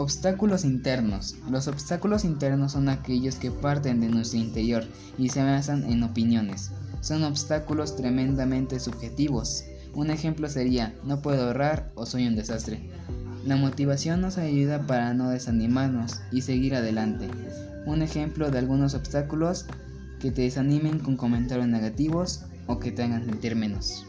Obstáculos internos. Los obstáculos internos son aquellos que parten de nuestro interior y se basan en opiniones. Son obstáculos tremendamente subjetivos. Un ejemplo sería no puedo ahorrar o soy un desastre. La motivación nos ayuda para no desanimarnos y seguir adelante. Un ejemplo de algunos obstáculos que te desanimen con comentarios negativos o que te hagan sentir menos.